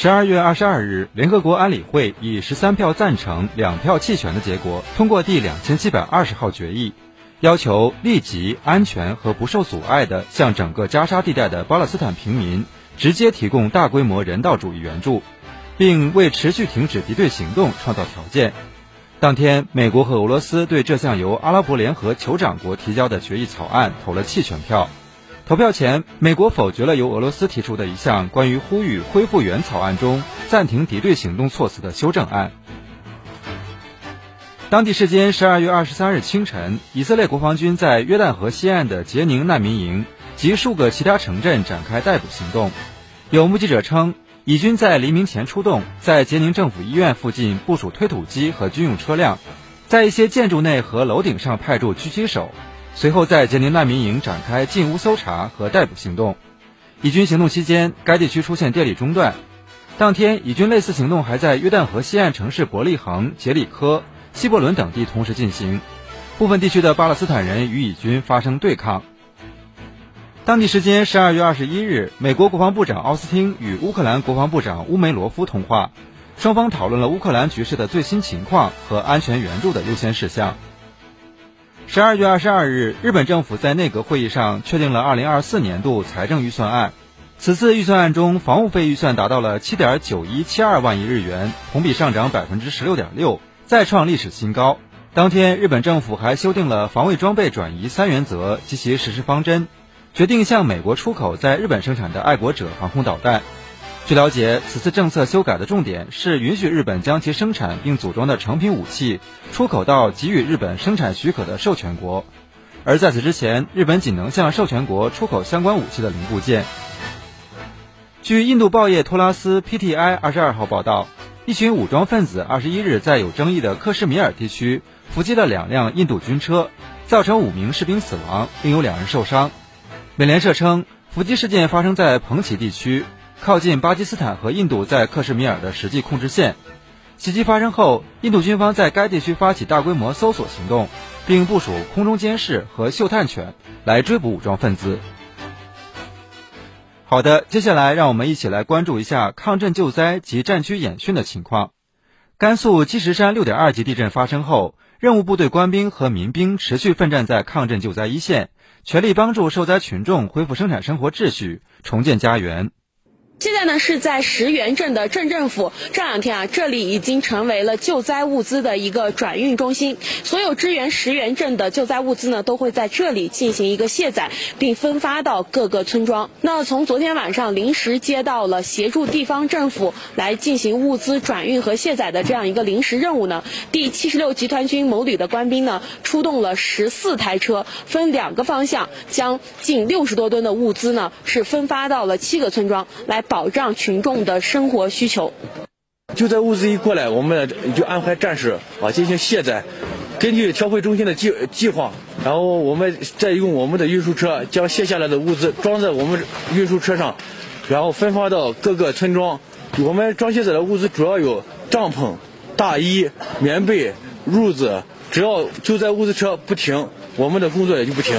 十二月二十二日，联合国安理会以十三票赞成、两票弃权的结果，通过第两千七百二十号决议，要求立即、安全和不受阻碍地向整个加沙地带的巴勒斯坦平民直接提供大规模人道主义援助，并为持续停止敌对行动创造条件。当天，美国和俄罗斯对这项由阿拉伯联合酋长国提交的决议草案投了弃权票。投票前，美国否决了由俄罗斯提出的一项关于呼吁恢复原草案中暂停敌对行动措辞的修正案。当地时间十二月二十三日清晨，以色列国防军在约旦河西岸的杰宁难民营及数个其他城镇展开逮捕行动。有目击者称，以军在黎明前出动，在杰宁政府医院附近部署推土机和军用车辆，在一些建筑内和楼顶上派驻狙击手。随后，在杰宁难民营展开进屋搜查和逮捕行动。以军行动期间，该地区出现电力中断。当天，以军类似行动还在约旦河西岸城市伯利恒、杰里科、希伯伦等地同时进行。部分地区的巴勒斯坦人与以军发生对抗。当地时间十二月二十一日，美国国防部长奥斯汀与乌克兰国防部长乌梅罗夫通话，双方讨论了乌克兰局势的最新情况和安全援助的优先事项。十二月二十二日，日本政府在内阁会议上确定了二零二四年度财政预算案。此次预算案中，防务费预算达到了七点九一七二万亿日元，同比上涨百分之十六点六，再创历史新高。当天，日本政府还修订了防卫装备转移三原则及其实施方针，决定向美国出口在日本生产的爱国者防空导弹。据了解，此次政策修改的重点是允许日本将其生产并组装的成品武器出口到给予日本生产许可的授权国，而在此之前，日本仅能向授权国出口相关武器的零部件。据印度报业托拉斯 （PTI） 二十二号报道，一群武装分子二十一日在有争议的克什米尔地区伏击了两辆印度军车，造成五名士兵死亡，并有两人受伤。美联社称，伏击事件发生在彭奇地区。靠近巴基斯坦和印度在克什米尔的实际控制线。袭击发生后，印度军方在该地区发起大规模搜索行动，并部署空中监视和嗅探犬来追捕武装分子。好的，接下来让我们一起来关注一下抗震救灾及战区演训的情况。甘肃积石山六点二级地震发生后，任务部队官兵和民兵持续奋战在抗震救灾一线，全力帮助受灾群众恢复生产生活秩序，重建家园。现在呢是在石原镇的镇政府，这两天啊，这里已经成为了救灾物资的一个转运中心。所有支援石原镇的救灾物资呢，都会在这里进行一个卸载，并分发到各个村庄。那从昨天晚上临时接到了协助地方政府来进行物资转运和卸载的这样一个临时任务呢，第七十六集团军某旅的官兵呢，出动了十四台车，分两个方向，将近六十多吨的物资呢，是分发到了七个村庄来。保障群众的生活需求。救灾物资一过来，我们就安排战士啊进行卸载，根据调配中心的计计划，然后我们再用我们的运输车将卸下来的物资装在我们运输车上，然后分发到各个村庄。我们装卸载的物资主要有帐篷、大衣、棉被、褥子，只要救灾物资车不停，我们的工作也就不停。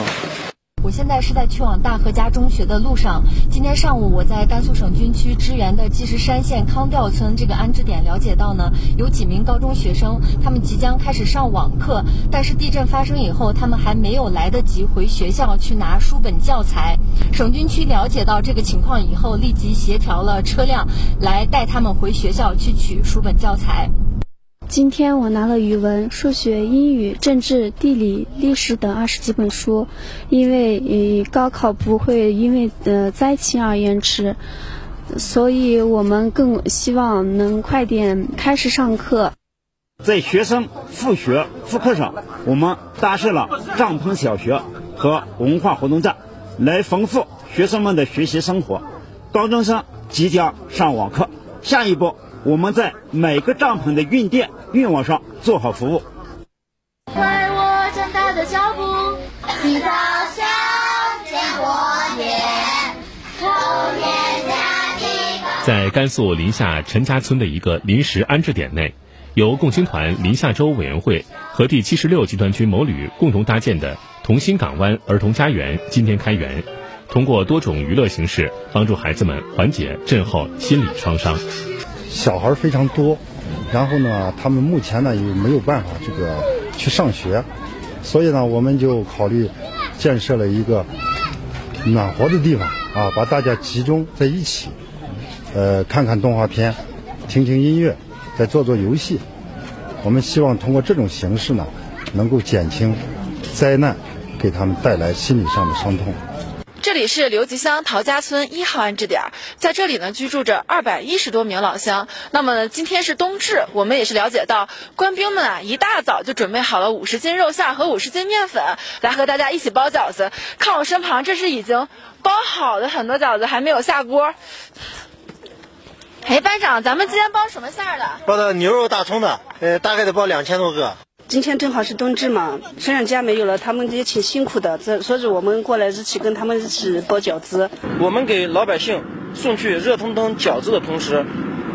我现在是在去往大河家中学的路上。今天上午，我在甘肃省军区支援的积石山县康调村这个安置点了解到呢，有几名高中学生，他们即将开始上网课，但是地震发生以后，他们还没有来得及回学校去拿书本教材。省军区了解到这个情况以后，立即协调了车辆来带他们回学校去取书本教材。今天我拿了语文、数学、英语、政治、地理、历史等二十几本书，因为高考不会因为呃灾情而延迟，所以我们更希望能快点开始上课。在学生复学复课上，我们搭设了帐篷小学，和文化活动站，来丰富学生们的学习生活。高中生即将上网课，下一步我们在每个帐篷的运电运网上做好服务。为我长大的脚步，你早上见过面，后面加几个。在甘肃临夏陈家村的一个临时安置点内。由共青团临夏州委员会和第七十六集团军某旅共同搭建的同心港湾儿童家园今天开园，通过多种娱乐形式帮助孩子们缓解震后心理创伤。小孩非常多，然后呢，他们目前呢也没有办法这个去上学，所以呢，我们就考虑建设了一个暖和的地方啊，把大家集中在一起，呃，看看动画片，听听音乐。再做做游戏，我们希望通过这种形式呢，能够减轻灾难给他们带来心理上的伤痛。这里是刘集乡陶家村一号安置点，在这里呢居住着二百一十多名老乡。那么今天是冬至，我们也是了解到，官兵们啊一大早就准备好了五十斤肉馅和五十斤面粉，来和大家一起包饺子。看我身旁，这是已经包好的很多饺子，还没有下锅。哎，班长，咱们今天包什么馅儿的？包的牛肉大葱的，呃，大概得包两千多个。今天正好是冬至嘛，虽然家没有了，他们也挺辛苦的，这所以我们过来一起跟他们一起包饺子。我们给老百姓送去热腾腾饺子的同时，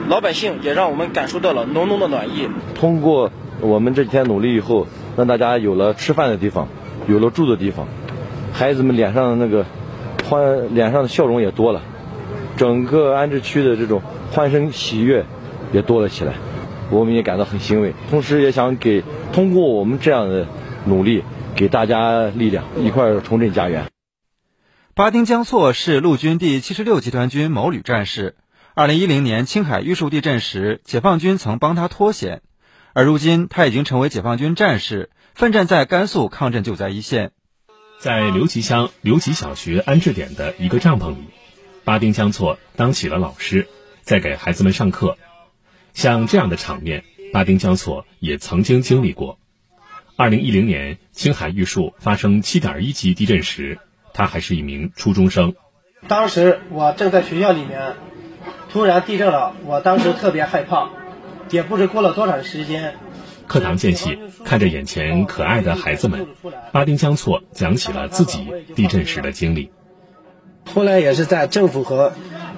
老百姓也让我们感受到了浓浓的暖意。通过我们这几天努力以后，让大家有了吃饭的地方，有了住的地方，孩子们脸上的那个欢，脸上的笑容也多了，整个安置区的这种。欢声喜悦也多了起来，我们也感到很欣慰。同时，也想给通过我们这样的努力，给大家力量，一块重振家园。巴丁江措是陆军第七十六集团军某旅战士。二零一零年青海玉树地震时，解放军曾帮他脱险，而如今他已经成为解放军战士，奋战在甘肃抗震救灾一线。在刘集乡刘集小学安置点的一个帐篷里，巴丁江措当起了老师。在给孩子们上课，像这样的场面，巴丁江措也曾经经历过。二零一零年青海玉树发生七点一级地震时，他还是一名初中生。当时我正在学校里面，突然地震了，我当时特别害怕，也不知过了多长时间。课堂间隙，看着眼前可爱的孩子们，巴丁江措讲起了自己地震时的经历。后来也是在政府和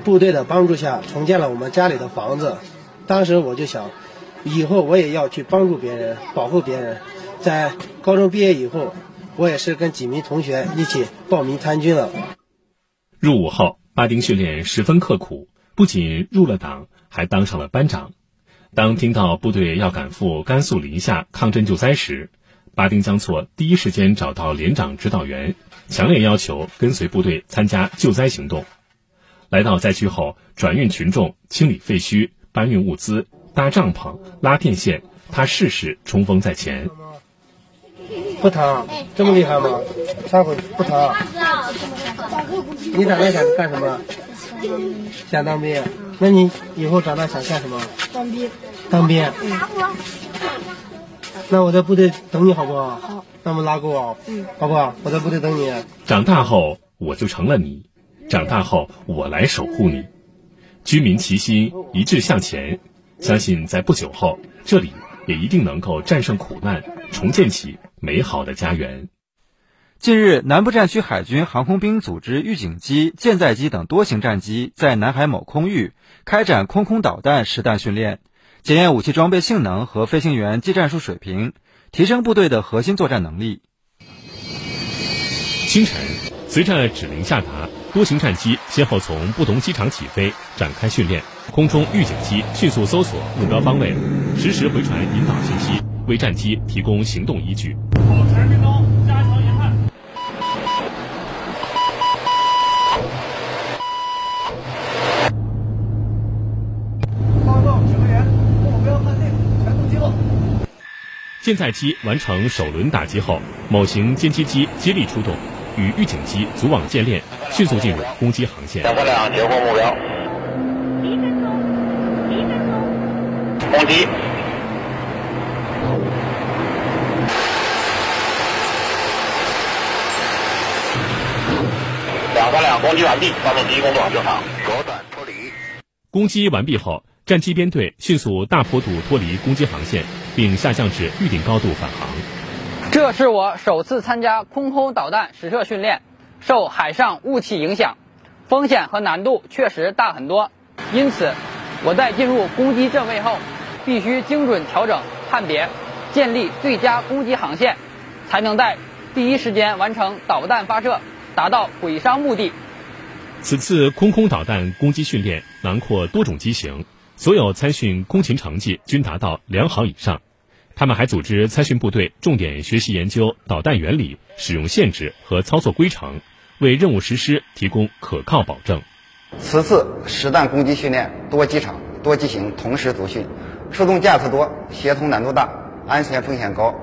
部队的帮助下重建了我们家里的房子，当时我就想，以后我也要去帮助别人，保护别人。在高中毕业以后，我也是跟几名同学一起报名参军了。入伍后，巴丁训练十分刻苦，不仅入了党，还当上了班长。当听到部队要赶赴甘肃临夏抗震救灾时，巴丁江措第一时间找到连长指导员，强烈要求跟随部队参加救灾行动。来到灾区后，转运群众、清理废墟、搬运物资、搭帐篷、拉电线，他事事冲锋在前。不疼，这么厉害吗？上回不疼。你长大想干什么？想当兵。那你以后长大想干什么？当兵。当兵。那我在部队等你好不好？好。那么拉钩啊，嗯，好不好？我在部队等你。长大后，我就成了你。长大后，我来守护你。军民齐心，一致向前。相信在不久后，这里也一定能够战胜苦难，重建起美好的家园。近日，南部战区海军航空兵组织预警机、舰载机等多型战机在南海某空域开展空空导弹实弹训练，检验武器装备性能和飞行员技战术水平，提升部队的核心作战能力。清晨，随着指令下达。多型战机先后从不同机场起飞，展开训练。空中预警机迅速搜索目标方位，实时回传引导信息，为战机提供行动依据。保持命中，加强研判。报告指挥员，目标判定，全部击落。舰载机完成首轮打击后，某型歼击机接力出动。与预警机组网建链，迅速进入攻击航线。点火量截获目标。一分钟，一分钟。攻击。两三两攻击完毕，发动机工作正常，左转脱离。攻击完毕后，战机编队迅速大坡度脱离攻击航线，并下降至预定高度返航。这是我首次参加空空导弹实射训练，受海上雾气影响，风险和难度确实大很多。因此，我在进入攻击阵位后，必须精准调整判别，建立最佳攻击航线，才能在第一时间完成导弹发射，达到毁伤目的。此次空空导弹攻击训练囊括多种机型，所有参训空勤成绩均达到良好以上。他们还组织参训部队重点学习研究导弹原理、使用限制和操作规程，为任务实施提供可靠保证。此次实弹攻击训练多机场、多机型同时组训，出动架次多，协同难度大，安全风险高，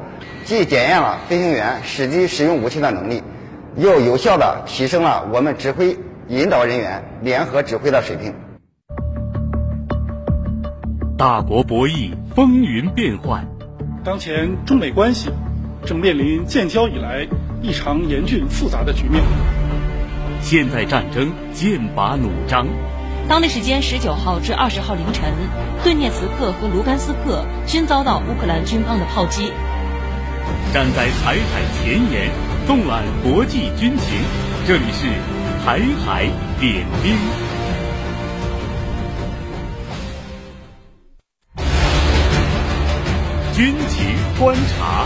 既检验了飞行员实际使用武器的能力，又有效地提升了我们指挥引导人员联合指挥的水平。大国博弈，风云变幻。当前中美关系正面临建交以来异常严峻复杂的局面。现代战争剑拔弩张。当地时间十九号至二十号凌晨，顿涅茨克和卢甘斯克均遭到乌克兰军方的炮击。站在台海前沿，纵览国际军情，这里是台海点兵。军情观察。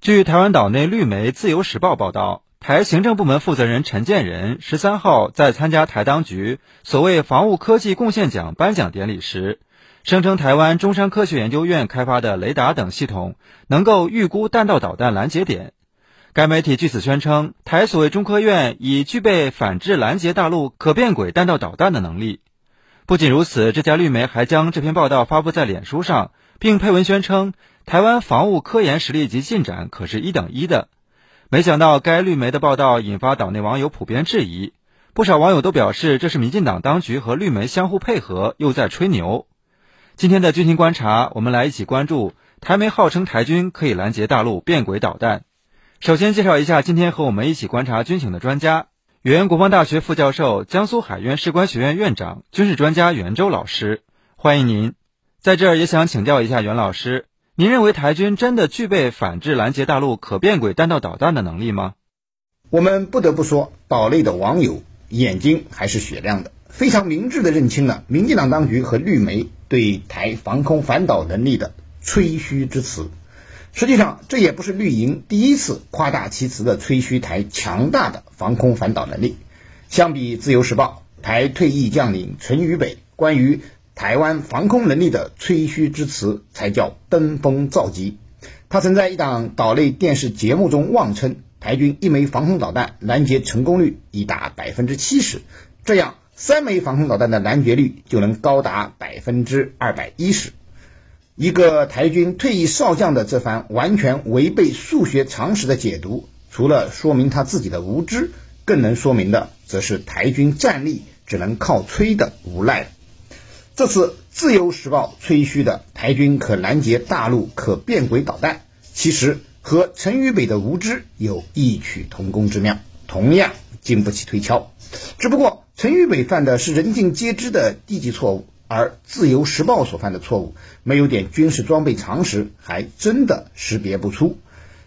据台湾岛内绿媒《自由时报》报道，台行政部门负责人陈建仁十三号在参加台当局所谓防务科技贡献奖颁奖典礼时，声称台湾中山科学研究院开发的雷达等系统能够预估弹道导弹拦截点。该媒体据此宣称，台所谓中科院已具备反制拦截大陆可变轨弹道导弹的能力。不仅如此，这家绿媒还将这篇报道发布在脸书上，并配文宣称台湾防务科研实力及进展可是一等一的。没想到该绿媒的报道引发岛内网友普遍质疑，不少网友都表示这是民进党当局和绿媒相互配合，又在吹牛。今天的军情观察，我们来一起关注台媒号称台军可以拦截大陆变轨导弹。首先介绍一下今天和我们一起观察军情的专家。原国防大学副教授、江苏海院士官学院院长、军事专家袁周老师，欢迎您。在这儿也想请教一下袁老师，您认为台军真的具备反制拦截大陆可变轨弹道导弹的能力吗？我们不得不说，岛内的网友眼睛还是雪亮的，非常明智地认清了民进党当局和绿媒对台防空反导能力的吹嘘之词。实际上，这也不是绿营第一次夸大其词的吹嘘台强大的防空反导能力。相比《自由时报》，台退役将领陈宇北关于台湾防空能力的吹嘘之词才叫登峰造极。他曾在一档岛内电视节目中妄称，台军一枚防空导弹拦截成功率已达百分之七十，这样三枚防空导弹的拦截率就能高达百分之二百一十。一个台军退役少将的这番完全违背数学常识的解读，除了说明他自己的无知，更能说明的则是台军战力只能靠吹的无赖。这次《自由时报》吹嘘的台军可拦截大陆可变轨导弹，其实和陈宇北的无知有异曲同工之妙，同样经不起推敲。只不过陈宇北犯的是人尽皆知的低级错误。而《自由时报》所犯的错误，没有点军事装备常识，还真的识别不出。《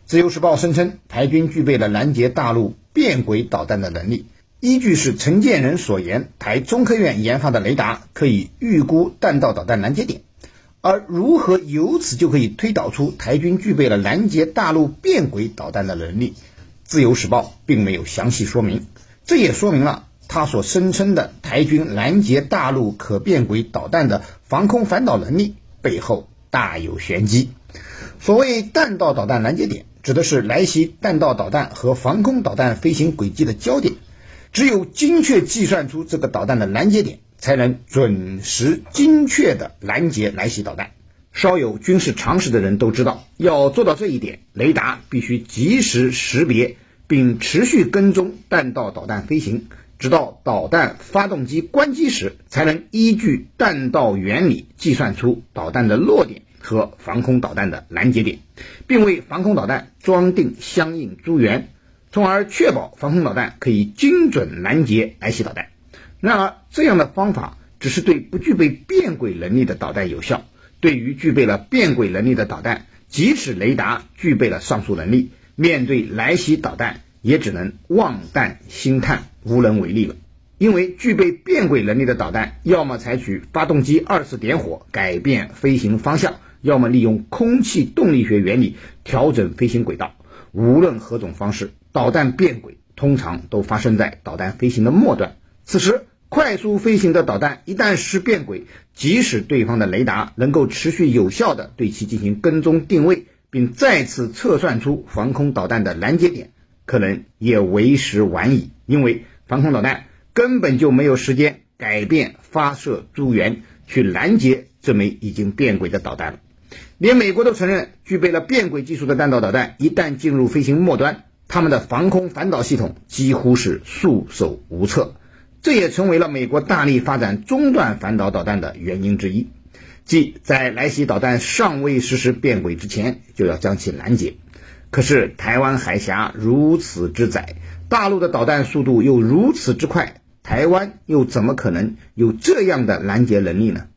自由时报》声称，台军具备了拦截大陆变轨导弹的能力，依据是陈建仁所言，台中科院研发的雷达可以预估弹道导弹拦截点。而如何由此就可以推导出台军具备了拦截大陆变轨导弹的能力，《自由时报》并没有详细说明。这也说明了。他所声称的台军拦截大陆可变轨导弹的防空反导能力背后大有玄机。所谓弹道导弹拦截点，指的是来袭弹道导弹和防空导弹飞行轨迹的交点。只有精确计算出这个导弹的拦截点，才能准时精确地拦截来袭导弹。稍有军事常识的人都知道，要做到这一点，雷达必须及时识别并持续跟踪弹道导弹飞行。直到导弹发动机关机时，才能依据弹道原理计算出导弹的落点和防空导弹的拦截点，并为防空导弹装订相应诸元。从而确保防空导弹可以精准拦截来袭导弹。然而，这样的方法只是对不具备变轨能力的导弹有效，对于具备了变轨能力的导弹，即使雷达具备了上述能力，面对来袭导弹也只能望弹兴叹，无能为力了。因为具备变轨能力的导弹，要么采取发动机二次点火改变飞行方向，要么利用空气动力学原理调整飞行轨道。无论何种方式，导弹变轨通常都发生在导弹飞行的末端。此时，快速飞行的导弹一旦失变轨，即使对方的雷达能够持续有效地对其进行跟踪定位，并再次测算出防空导弹的拦截点，可能也为时晚矣。因为防空导弹。根本就没有时间改变发射诸元去拦截这枚已经变轨的导弹了。连美国都承认，具备了变轨技术的弹道导弹一旦进入飞行末端，他们的防空反导系统几乎是束手无策。这也成为了美国大力发展中段反导导弹的原因之一，即在来袭导弹尚未实施变轨之前就要将其拦截。可是台湾海峡如此之窄，大陆的导弹速度又如此之快。台湾又怎么可能有这样的拦截能力呢？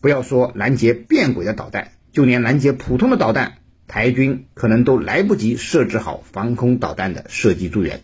不要说拦截变轨的导弹，就连拦截普通的导弹，台军可能都来不及设置好防空导弹的射击诸元。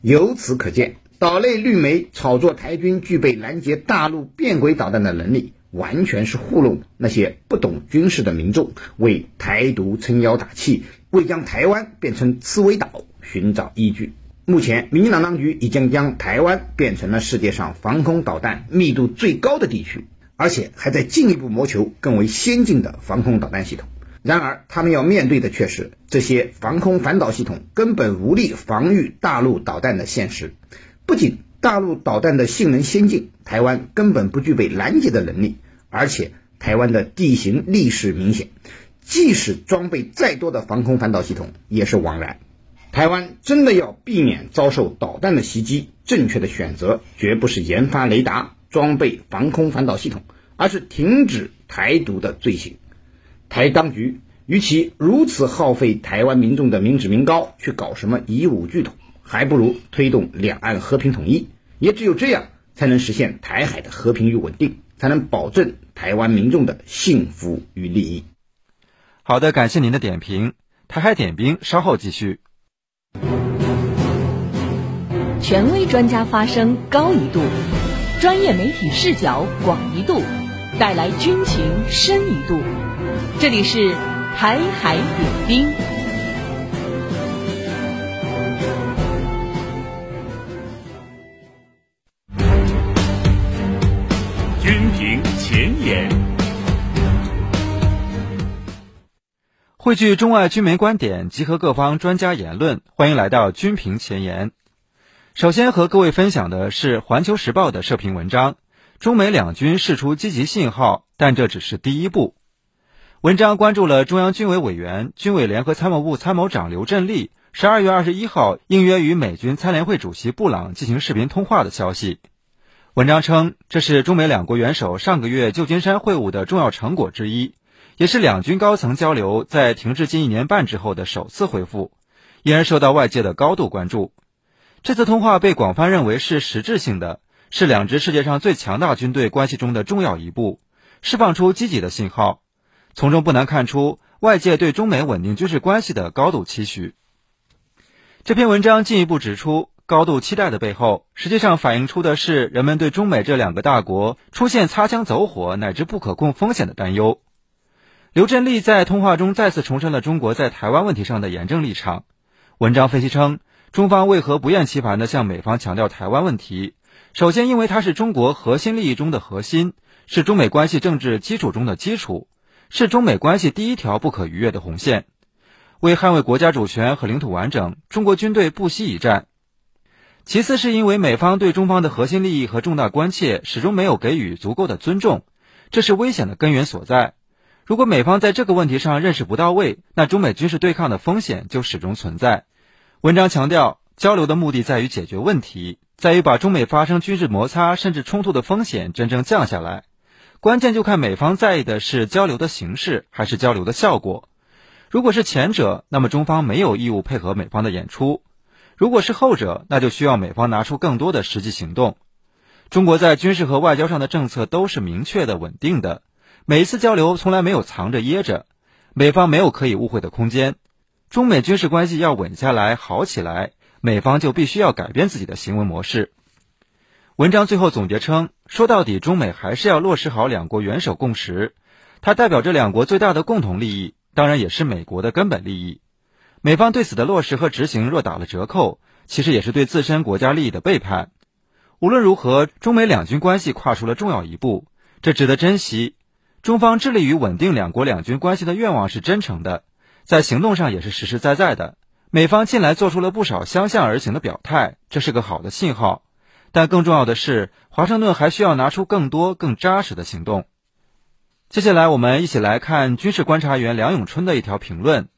由此可见，岛内绿媒炒作台军具备拦截大陆变轨导弹的能力，完全是糊弄那些不懂军事的民众，为台独撑腰打气，为将台湾变成刺猬岛寻找依据。目前，民进党当局已经将台湾变成了世界上防空导弹密度最高的地区，而且还在进一步谋求更为先进的防空导弹系统。然而，他们要面对的却是这些防空反导系统根本无力防御大陆导弹的现实。不仅大陆导弹的性能先进，台湾根本不具备拦截的能力，而且台湾的地形劣势明显，即使装备再多的防空反导系统也是枉然。台湾真的要避免遭受导弹的袭击，正确的选择绝不是研发雷达、装备防空反导系统，而是停止台独的罪行。台当局与其如此耗费台湾民众的民脂民膏去搞什么以武拒统，还不如推动两岸和平统一。也只有这样，才能实现台海的和平与稳定，才能保证台湾民众的幸福与利益。好的，感谢您的点评。台海点兵稍后继续。权威专家发声高一度，专业媒体视角广一度，带来军情深一度。这里是台海点兵。汇聚中外军媒观点，集合各方专家言论，欢迎来到军评前沿。首先和各位分享的是《环球时报》的社评文章：中美两军释出积极信号，但这只是第一步。文章关注了中央军委委员、军委联合参谋部参谋长刘振立十二月二十一号应约与美军参联会主席布朗进行视频通话的消息。文章称，这是中美两国元首上个月旧金山会晤的重要成果之一，也是两军高层交流在停滞近一年半之后的首次恢复，因而受到外界的高度关注。这次通话被广泛认为是实质性的，是两支世界上最强大军队关系中的重要一步，释放出积极的信号。从中不难看出外界对中美稳定军事关系的高度期许。这篇文章进一步指出，高度期待的背后，实际上反映出的是人们对中美这两个大国出现擦枪走火乃至不可控风险的担忧。刘振立在通话中再次重申了中国在台湾问题上的严正立场。文章分析称，中方为何不厌其烦地向美方强调台湾问题？首先，因为它是中国核心利益中的核心，是中美关系政治基础中的基础，是中美关系第一条不可逾越的红线。为捍卫国家主权和领土完整，中国军队不惜一战。其次，是因为美方对中方的核心利益和重大关切始终没有给予足够的尊重，这是危险的根源所在。如果美方在这个问题上认识不到位，那中美军事对抗的风险就始终存在。文章强调，交流的目的在于解决问题，在于把中美发生军事摩擦甚至冲突的风险真正降下来。关键就看美方在意的是交流的形式还是交流的效果。如果是前者，那么中方没有义务配合美方的演出；如果是后者，那就需要美方拿出更多的实际行动。中国在军事和外交上的政策都是明确的、稳定的，每一次交流从来没有藏着掖着，美方没有可以误会的空间。中美军事关系要稳下来、好起来，美方就必须要改变自己的行为模式。文章最后总结称，说到底，中美还是要落实好两国元首共识，它代表着两国最大的共同利益，当然也是美国的根本利益。美方对此的落实和执行若打了折扣，其实也是对自身国家利益的背叛。无论如何，中美两军关系跨出了重要一步，这值得珍惜。中方致力于稳定两国两军关系的愿望是真诚的，在行动上也是实实在在的。美方近来做出了不少相向而行的表态，这是个好的信号。但更重要的是，华盛顿还需要拿出更多、更扎实的行动。接下来，我们一起来看军事观察员梁永春的一条评论。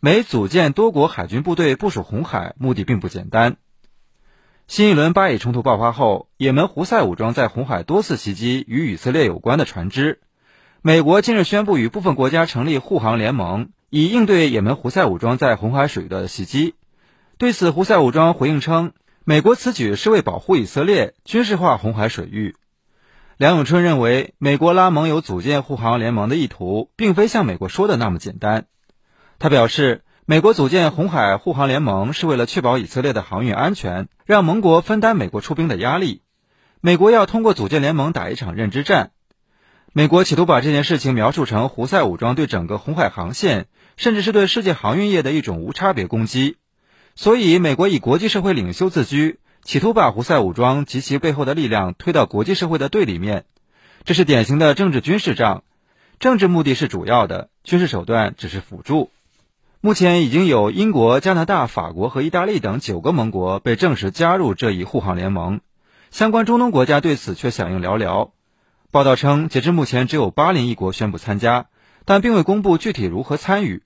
美组建多国海军部队部署红海，目的并不简单。新一轮巴以冲突爆发后，也门胡塞武装在红海多次袭击与以色列有关的船只。美国近日宣布与部分国家成立护航联盟，以应对也门胡塞武装在红海水域的袭击。对此，胡塞武装回应称，美国此举是为保护以色列，军事化红海水域。梁永春认为，美国拉盟友组建护航联盟的意图，并非像美国说的那么简单。他表示，美国组建红海护航联盟是为了确保以色列的航运安全，让盟国分担美国出兵的压力。美国要通过组建联盟打一场认知战。美国企图把这件事情描述成胡塞武装对整个红海航线，甚至是对世界航运业的一种无差别攻击。所以，美国以国际社会领袖自居，企图把胡塞武装及其背后的力量推到国际社会的对立面。这是典型的政治军事仗，政治目的是主要的，军事手段只是辅助。目前已经有英国、加拿大、法国和意大利等九个盟国被证实加入这一护航联盟，相关中东国家对此却响应寥寥。报道称，截至目前只有巴林一国宣布参加，但并未公布具体如何参与。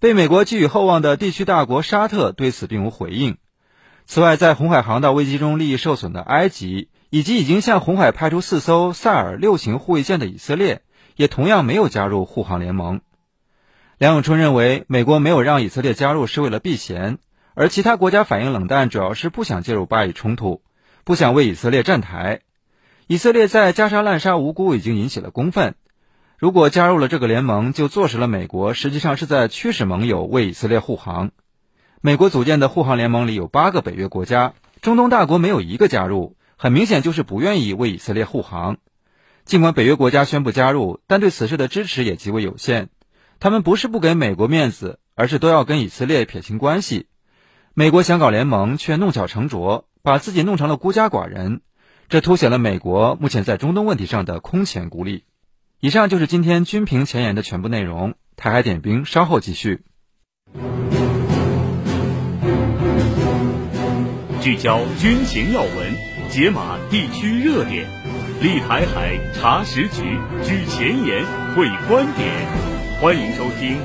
被美国寄予厚望的地区大国沙特对此并无回应。此外，在红海航道危机中利益受损的埃及，以及已经向红海派出四艘萨尔六型护卫舰的以色列，也同样没有加入护航联盟。梁永春认为，美国没有让以色列加入是为了避嫌，而其他国家反应冷淡，主要是不想介入巴以冲突，不想为以色列站台。以色列在加沙滥杀无辜已经引起了公愤，如果加入了这个联盟，就坐实了美国实际上是在驱使盟友为以色列护航。美国组建的护航联盟里有八个北约国家，中东大国没有一个加入，很明显就是不愿意为以色列护航。尽管北约国家宣布加入，但对此事的支持也极为有限。他们不是不给美国面子，而是都要跟以色列撇清关系。美国想搞联盟，却弄巧成拙，把自己弄成了孤家寡人，这凸显了美国目前在中东问题上的空前孤立。以上就是今天军评前沿的全部内容。台海点兵稍后继续。聚焦军情要闻，解码地区热点，立台海查实局，举前沿会观点。欢迎收听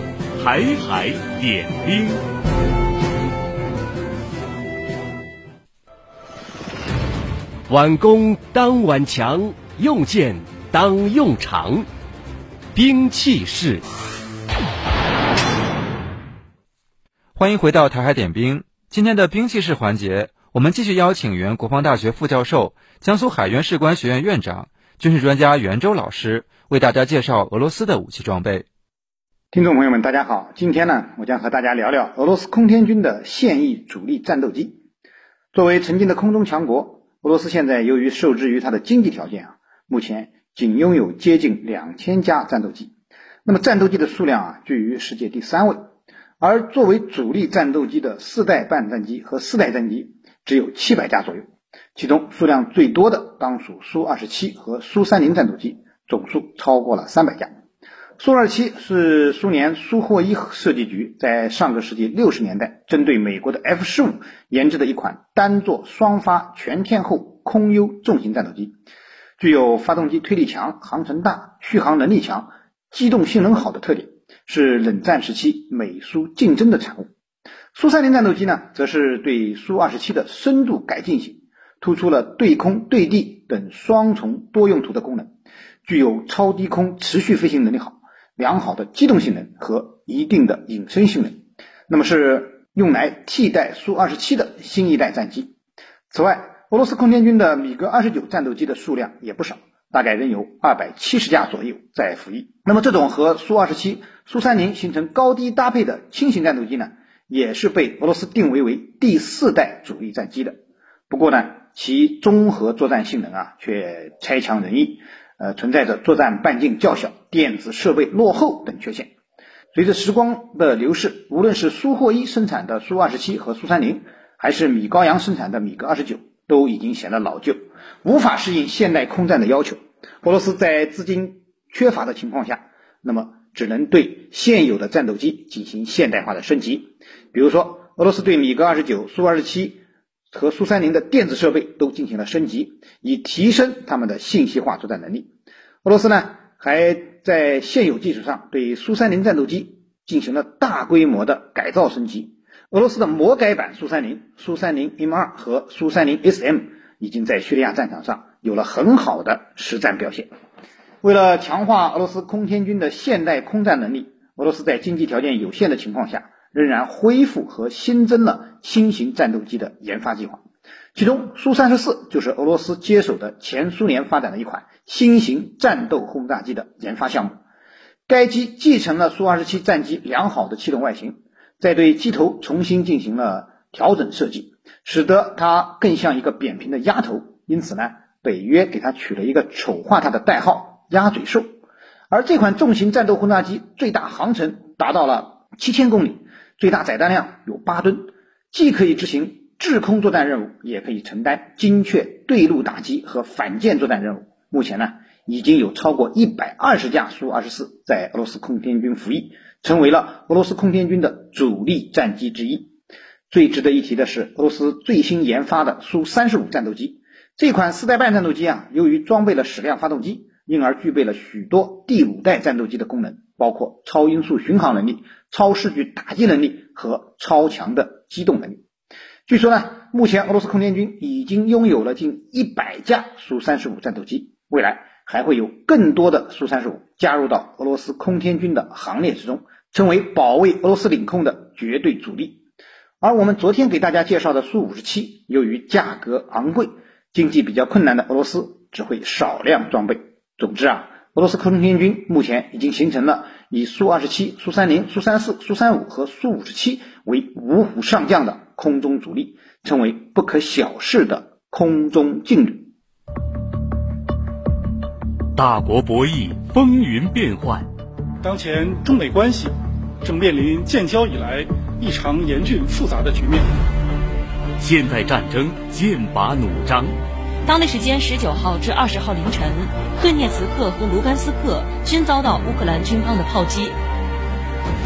《台海点兵》。挽弓当挽强，用箭当用长，兵器式。欢迎回到《台海点兵》。今天的兵器式环节，我们继续邀请原国防大学副教授、江苏海军士官学院院长、军事专家袁周老师为大家介绍俄罗斯的武器装备。听众朋友们，大家好，今天呢，我将和大家聊聊俄罗斯空天军的现役主力战斗机。作为曾经的空中强国，俄罗斯现在由于受制于它的经济条件啊，目前仅拥有接近两千架战斗机。那么战斗机的数量啊，居于世界第三位。而作为主力战斗机的四代半战机和四代战机只有七百架左右，其中数量最多的当属苏二十七和苏三零战斗机，总数超过了三百架。苏二七是苏联苏霍伊设计局在上个世纪六十年代针对美国的 F 十五研制的一款单座双发全天候空优重型战斗机，具有发动机推力强、航程大、续航能力强、机动性能好的特点，是冷战时期美苏竞争的产物。苏三零战斗机呢，则是对苏二十七的深度改进型，突出了对空对地等双重多用途的功能，具有超低空持续飞行能力好。良好的机动性能和一定的隐身性能，那么是用来替代苏二十七的新一代战机。此外，俄罗斯空天军的米格二十九战斗机的数量也不少，大概仍有二百七十架左右在服役。那么，这种和苏二十七、苏三零形成高低搭配的轻型战斗机呢，也是被俄罗斯定位为第四代主力战机的。不过呢，其综合作战性能啊，却差强人意，呃，存在着作战半径较小、电子设备落后等缺陷。随着时光的流逝，无论是苏霍伊生产的苏 -27 和苏 -30，还是米高扬生产的米格二十九，都已经显得老旧，无法适应现代空战的要求。俄罗斯在资金缺乏的情况下，那么只能对现有的战斗机进行现代化的升级。比如说，俄罗斯对米格二十九、苏二十七和苏三零的电子设备都进行了升级，以提升他们的信息化作战能力。俄罗斯呢，还在现有基础上对苏三零战斗机进行了大规模的改造升级。俄罗斯的魔改版苏三零、苏三零 M 二和苏三零 SM 已经在叙利亚战场上有了很好的实战表现。为了强化俄罗斯空天军的现代空战能力，俄罗斯在经济条件有限的情况下，仍然恢复和新增了新型战斗机的研发计划。其中，苏三十四就是俄罗斯接手的前苏联发展的一款新型战斗轰炸机的研发项目。该机继承了苏二十七战机良好的气动外形，再对机头重新进行了调整设计，使得它更像一个扁平的鸭头。因此呢，北约给它取了一个丑化它的代号“鸭嘴兽”。而这款重型战斗轰炸机最大航程达到了七千公里。最大载弹量有八吨，既可以执行制空作战任务，也可以承担精确对陆打击和反舰作战任务。目前呢，已经有超过一百二十架苏二十四在俄罗斯空天军服役，成为了俄罗斯空天军的主力战机之一。最值得一提的是，俄罗斯最新研发的苏三十五战斗机，这款四代半战斗机啊，由于装备了矢量发动机，因而具备了许多第五代战斗机的功能，包括超音速巡航能力。超视距打击能力和超强的机动能力。据说呢，目前俄罗斯空天军已经拥有了近一百架苏三十五战斗机，未来还会有更多的苏三十五加入到俄罗斯空天军的行列之中，成为保卫俄罗斯领空的绝对主力。而我们昨天给大家介绍的苏五十七，由于价格昂贵，经济比较困难的俄罗斯只会少量装备。总之啊，俄罗斯空天军目前已经形成了。以苏二十七、苏三零、苏三四、苏三五和苏五十七为五虎上将的空中主力，成为不可小视的空中劲旅。大国博弈风云变幻，当前中美关系正面临建交以来异常严峻复杂的局面。现代战争剑拔弩张。当地时间十九号至二十号凌晨，顿涅茨克和卢甘斯克均遭到乌克兰军方的炮击。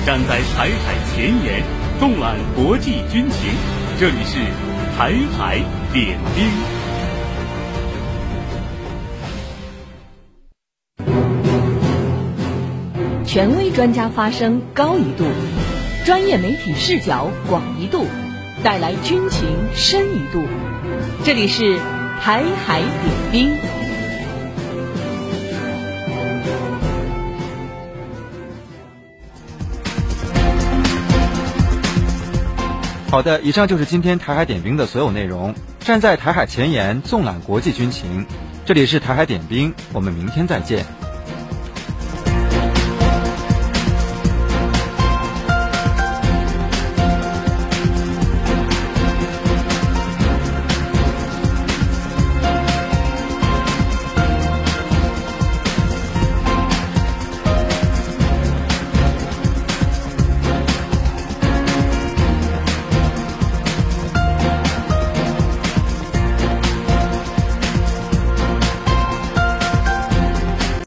站在台海前沿，纵览国际军情，这里是台海点兵。权威专家发声高一度，专业媒体视角广一度，带来军情深一度。这里是。台海点兵。好的，以上就是今天台海点兵的所有内容。站在台海前沿，纵览国际军情。这里是台海点兵，我们明天再见。